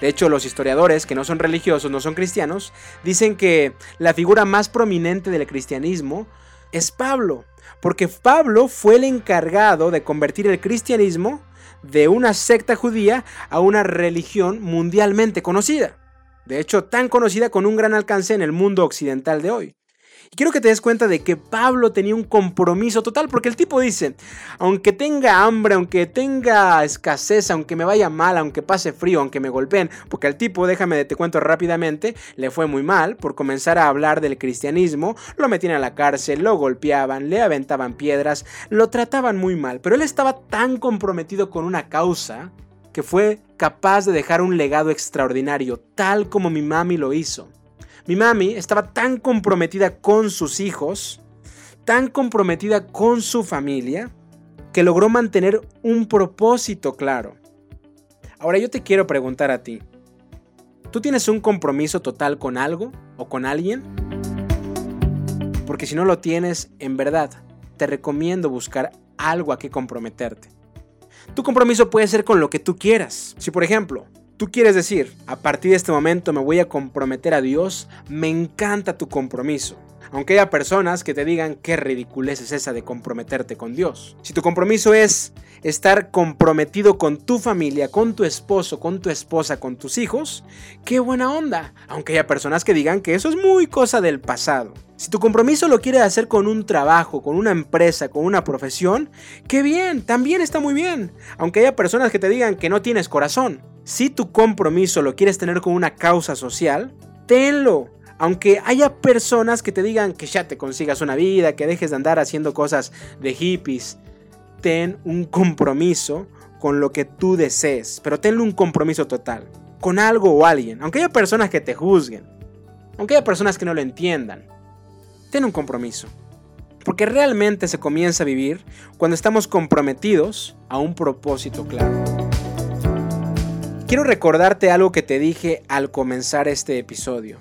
De hecho, los historiadores, que no son religiosos, no son cristianos, dicen que la figura más prominente del cristianismo es Pablo, porque Pablo fue el encargado de convertir el cristianismo de una secta judía a una religión mundialmente conocida. De hecho, tan conocida con un gran alcance en el mundo occidental de hoy. Y quiero que te des cuenta de que Pablo tenía un compromiso total, porque el tipo dice, aunque tenga hambre, aunque tenga escasez, aunque me vaya mal, aunque pase frío, aunque me golpeen, porque al tipo, déjame te cuento rápidamente, le fue muy mal por comenzar a hablar del cristianismo, lo metían a la cárcel, lo golpeaban, le aventaban piedras, lo trataban muy mal, pero él estaba tan comprometido con una causa que fue capaz de dejar un legado extraordinario, tal como mi mami lo hizo. Mi mami estaba tan comprometida con sus hijos, tan comprometida con su familia, que logró mantener un propósito claro. Ahora yo te quiero preguntar a ti, ¿tú tienes un compromiso total con algo o con alguien? Porque si no lo tienes, en verdad, te recomiendo buscar algo a que comprometerte. Tu compromiso puede ser con lo que tú quieras. Si por ejemplo, Tú quieres decir, a partir de este momento me voy a comprometer a Dios, me encanta tu compromiso. Aunque haya personas que te digan qué ridiculez es esa de comprometerte con Dios. Si tu compromiso es estar comprometido con tu familia, con tu esposo, con tu esposa, con tus hijos, qué buena onda. Aunque haya personas que digan que eso es muy cosa del pasado. Si tu compromiso lo quieres hacer con un trabajo, con una empresa, con una profesión, qué bien, también está muy bien. Aunque haya personas que te digan que no tienes corazón. Si tu compromiso lo quieres tener con una causa social, tenlo. Aunque haya personas que te digan que ya te consigas una vida, que dejes de andar haciendo cosas de hippies, ten un compromiso con lo que tú desees, pero tenle un compromiso total, con algo o alguien, aunque haya personas que te juzguen, aunque haya personas que no lo entiendan, ten un compromiso. Porque realmente se comienza a vivir cuando estamos comprometidos a un propósito claro. Quiero recordarte algo que te dije al comenzar este episodio.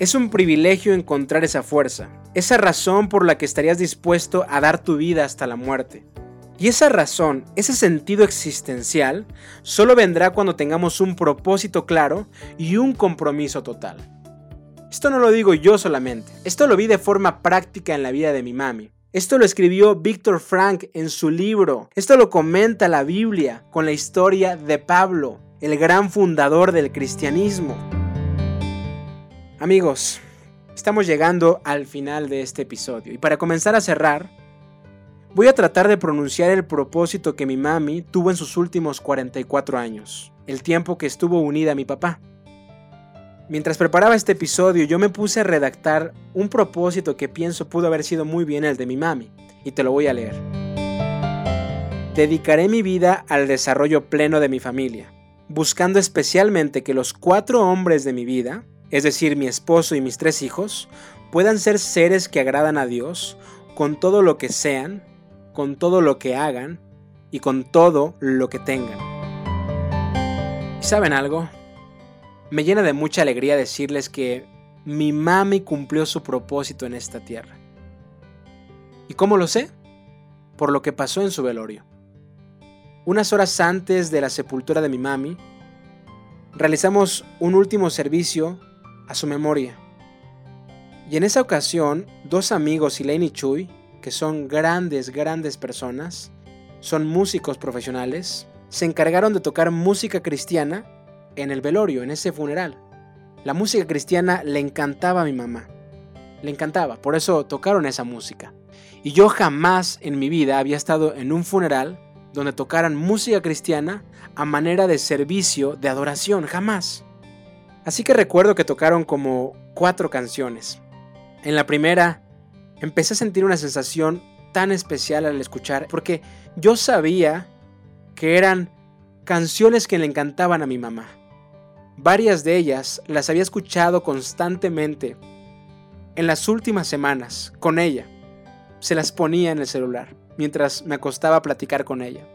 Es un privilegio encontrar esa fuerza, esa razón por la que estarías dispuesto a dar tu vida hasta la muerte. Y esa razón, ese sentido existencial, solo vendrá cuando tengamos un propósito claro y un compromiso total. Esto no lo digo yo solamente, esto lo vi de forma práctica en la vida de mi mami. Esto lo escribió Víctor Frank en su libro. Esto lo comenta la Biblia con la historia de Pablo, el gran fundador del cristianismo. Amigos, estamos llegando al final de este episodio y para comenzar a cerrar, voy a tratar de pronunciar el propósito que mi mami tuvo en sus últimos 44 años, el tiempo que estuvo unida a mi papá. Mientras preparaba este episodio yo me puse a redactar un propósito que pienso pudo haber sido muy bien el de mi mami, y te lo voy a leer. Dedicaré mi vida al desarrollo pleno de mi familia, buscando especialmente que los cuatro hombres de mi vida, es decir, mi esposo y mis tres hijos, puedan ser seres que agradan a Dios con todo lo que sean, con todo lo que hagan y con todo lo que tengan. ¿Y saben algo? Me llena de mucha alegría decirles que mi mami cumplió su propósito en esta tierra. ¿Y cómo lo sé? Por lo que pasó en su velorio. Unas horas antes de la sepultura de mi mami, realizamos un último servicio a su memoria. Y en esa ocasión, dos amigos, Elaine y Chuy, que son grandes, grandes personas, son músicos profesionales, se encargaron de tocar música cristiana en el velorio, en ese funeral. La música cristiana le encantaba a mi mamá. Le encantaba, por eso tocaron esa música. Y yo jamás en mi vida había estado en un funeral donde tocaran música cristiana a manera de servicio, de adoración, jamás. Así que recuerdo que tocaron como cuatro canciones. En la primera, empecé a sentir una sensación tan especial al escuchar, porque yo sabía que eran canciones que le encantaban a mi mamá. Varias de ellas las había escuchado constantemente en las últimas semanas con ella. Se las ponía en el celular mientras me acostaba a platicar con ella.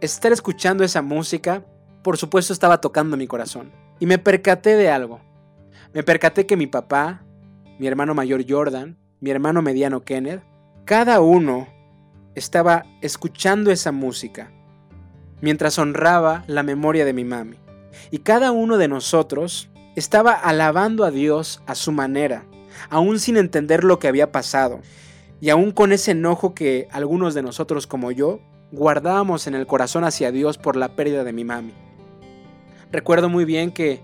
Estar escuchando esa música, por supuesto, estaba tocando mi corazón. Y me percaté de algo. Me percaté que mi papá, mi hermano mayor Jordan, mi hermano mediano Kenneth, cada uno estaba escuchando esa música mientras honraba la memoria de mi mami. Y cada uno de nosotros estaba alabando a Dios a su manera, aún sin entender lo que había pasado, y aún con ese enojo que algunos de nosotros como yo guardábamos en el corazón hacia Dios por la pérdida de mi mami. Recuerdo muy bien que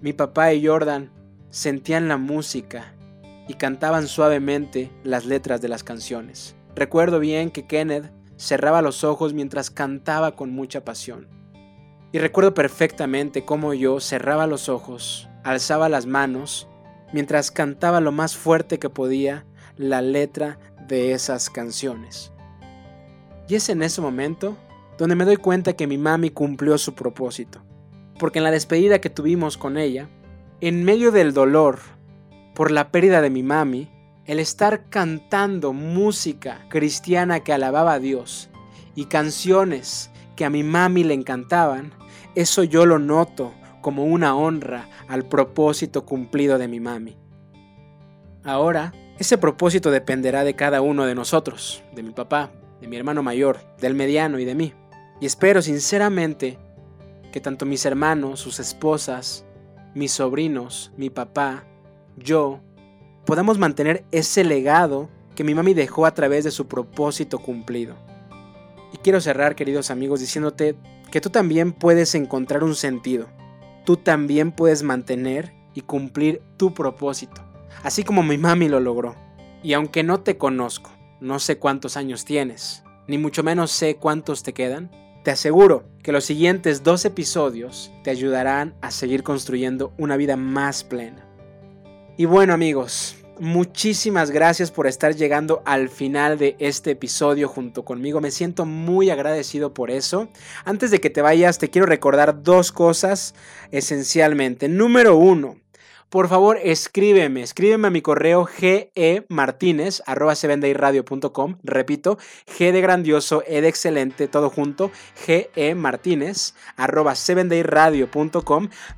mi papá y Jordan sentían la música y cantaban suavemente las letras de las canciones. Recuerdo bien que Kenneth cerraba los ojos mientras cantaba con mucha pasión. Y recuerdo perfectamente cómo yo cerraba los ojos, alzaba las manos, mientras cantaba lo más fuerte que podía la letra de esas canciones. Y es en ese momento donde me doy cuenta que mi mami cumplió su propósito. Porque en la despedida que tuvimos con ella, en medio del dolor por la pérdida de mi mami, el estar cantando música cristiana que alababa a Dios y canciones que a mi mami le encantaban, eso yo lo noto como una honra al propósito cumplido de mi mami. Ahora, ese propósito dependerá de cada uno de nosotros, de mi papá, de mi hermano mayor, del mediano y de mí. Y espero sinceramente que tanto mis hermanos, sus esposas, mis sobrinos, mi papá, yo, podamos mantener ese legado que mi mami dejó a través de su propósito cumplido. Y quiero cerrar, queridos amigos, diciéndote que tú también puedes encontrar un sentido. Tú también puedes mantener y cumplir tu propósito, así como mi mami lo logró. Y aunque no te conozco, no sé cuántos años tienes, ni mucho menos sé cuántos te quedan, te aseguro que los siguientes dos episodios te ayudarán a seguir construyendo una vida más plena. Y bueno amigos, muchísimas gracias por estar llegando al final de este episodio junto conmigo. Me siento muy agradecido por eso. Antes de que te vayas, te quiero recordar dos cosas esencialmente. Número uno, por favor escríbeme, escríbeme a mi correo gemartinez arroba repito, g de grandioso, e de excelente, todo junto, gemartinez arroba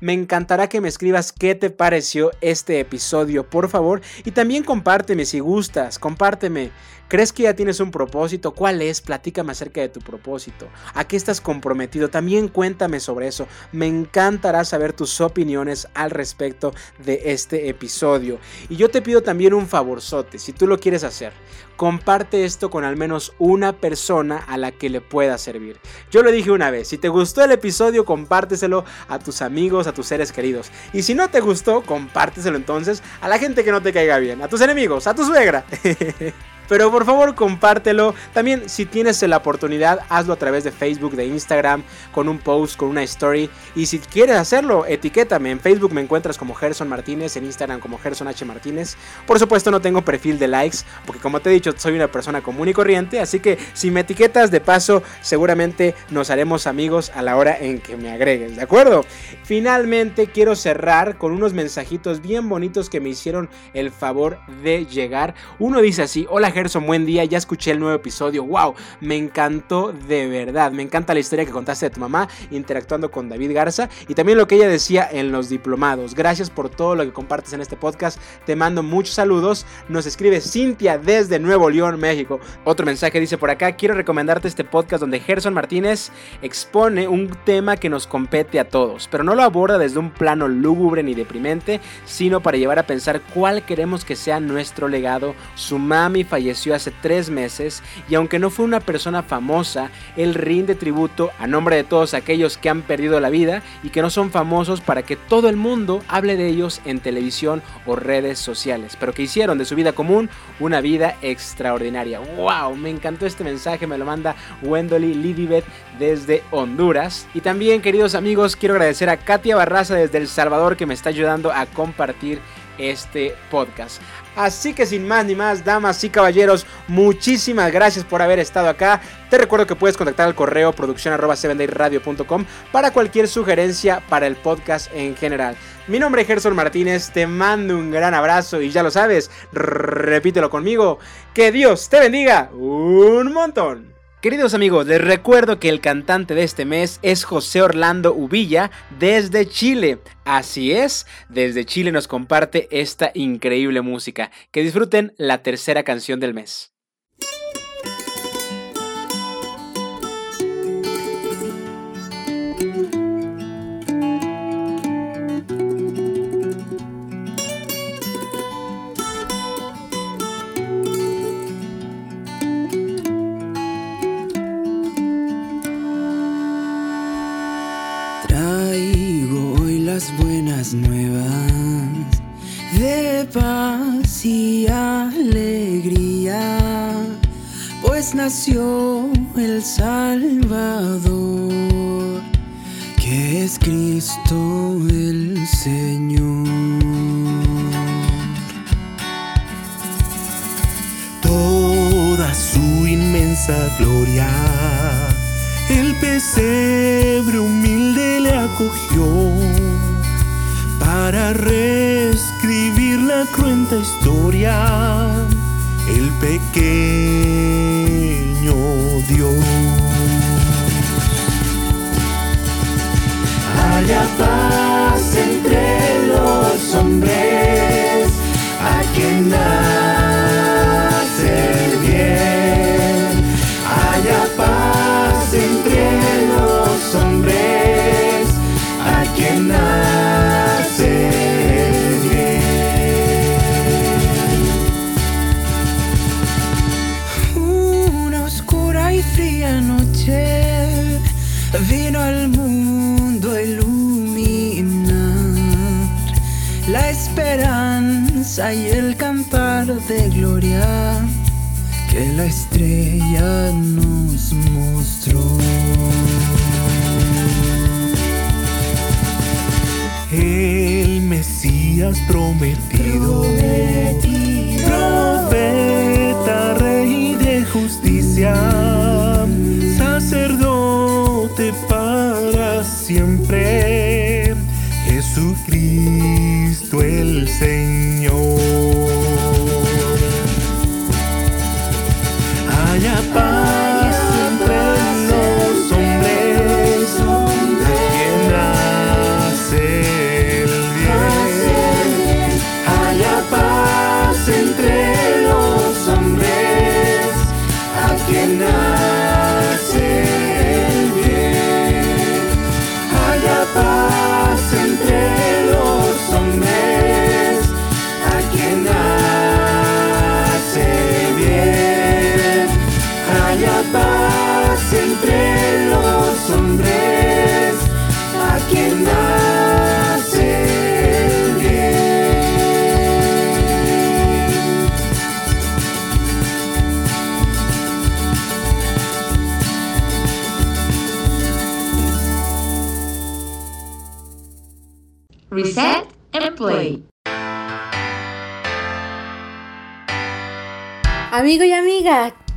Me encantará que me escribas qué te pareció este episodio, por favor, y también compárteme si gustas, compárteme ¿Crees que ya tienes un propósito? ¿Cuál es? Platícame acerca de tu propósito. ¿A qué estás comprometido? También cuéntame sobre eso. Me encantará saber tus opiniones al respecto de este episodio. Y yo te pido también un favorzote, si tú lo quieres hacer. Comparte esto con al menos una persona a la que le pueda servir. Yo lo dije una vez, si te gustó el episodio, compárteselo a tus amigos, a tus seres queridos. Y si no te gustó, compárteselo entonces a la gente que no te caiga bien, a tus enemigos, a tu suegra. Pero por favor compártelo. También si tienes la oportunidad, hazlo a través de Facebook, de Instagram, con un post, con una story. Y si quieres hacerlo, etiquétame. En Facebook me encuentras como Gerson Martínez, en Instagram como Gerson H. Martínez. Por supuesto no tengo perfil de likes, porque como te he dicho, soy una persona común y corriente. Así que si me etiquetas de paso, seguramente nos haremos amigos a la hora en que me agregues, ¿de acuerdo? Finalmente quiero cerrar con unos mensajitos bien bonitos que me hicieron el favor de llegar. Uno dice así, hola Gerson, buen día, ya escuché el nuevo episodio, wow, me encantó de verdad, me encanta la historia que contaste de tu mamá interactuando con David Garza y también lo que ella decía en los diplomados. Gracias por todo lo que compartes en este podcast, te mando muchos saludos. Nos escribe Cintia desde Nuevo León, México. Otro mensaje dice por acá, quiero recomendarte este podcast donde Gerson Martínez expone un tema que nos compete a todos, pero no lo aborda desde un plano lúgubre ni deprimente, sino para llevar a pensar cuál queremos que sea nuestro legado. Su mami falleció falleció hace tres meses y aunque no fue una persona famosa, él rinde tributo a nombre de todos aquellos que han perdido la vida y que no son famosos para que todo el mundo hable de ellos en televisión o redes sociales, pero que hicieron de su vida común una vida extraordinaria. ¡Wow! Me encantó este mensaje, me lo manda Wendolly Lidibet desde Honduras. Y también, queridos amigos, quiero agradecer a Katia Barraza desde El Salvador que me está ayudando a compartir este podcast. Así que sin más ni más, damas y caballeros, muchísimas gracias por haber estado acá. Te recuerdo que puedes contactar al correo producción arroba para cualquier sugerencia para el podcast en general. Mi nombre es Gerson Martínez, te mando un gran abrazo y ya lo sabes, repítelo conmigo, que Dios te bendiga un montón. Queridos amigos, les recuerdo que el cantante de este mes es José Orlando Ubilla desde Chile. Así es, desde Chile nos comparte esta increíble música. Que disfruten la tercera canción del mes. Y alegría, pues nació el Salvador, que es Cristo el Señor. Toda su inmensa gloria, el pesebre humilde le acogió para reescribir la cruenta historia, el pequeño Dios. Haya paz entre los hombres, a quien y gloria que la estrella nos mostró. El Mesías prometido, prometido. profeta, rey de justicia, sacerdote para siempre, Jesucristo el Señor.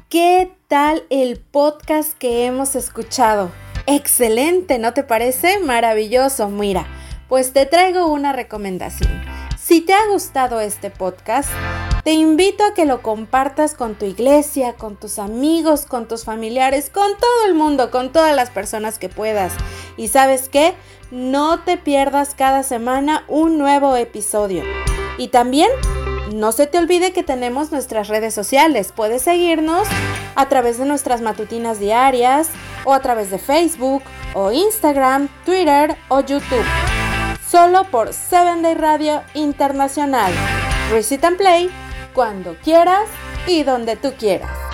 ¿Qué tal el podcast que hemos escuchado? Excelente, ¿no te parece? Maravilloso. Mira, pues te traigo una recomendación. Si te ha gustado este podcast, te invito a que lo compartas con tu iglesia, con tus amigos, con tus familiares, con todo el mundo, con todas las personas que puedas. Y sabes qué? No te pierdas cada semana un nuevo episodio. Y también no se te olvide que tenemos nuestras redes sociales. Puedes seguirnos a través de nuestras matutinas diarias o a través de Facebook o Instagram, Twitter o YouTube. Solo por 7 Day Radio Internacional. Recite and Play cuando quieras y donde tú quieras.